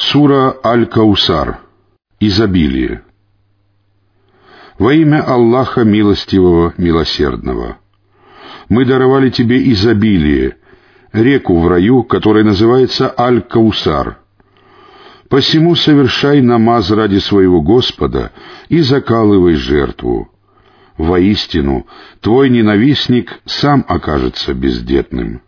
Сура Аль-Каусар. Изобилие. Во имя Аллаха Милостивого, Милосердного. Мы даровали тебе изобилие, реку в раю, которая называется Аль-Каусар. Посему совершай намаз ради своего Господа и закалывай жертву. Воистину, твой ненавистник сам окажется бездетным.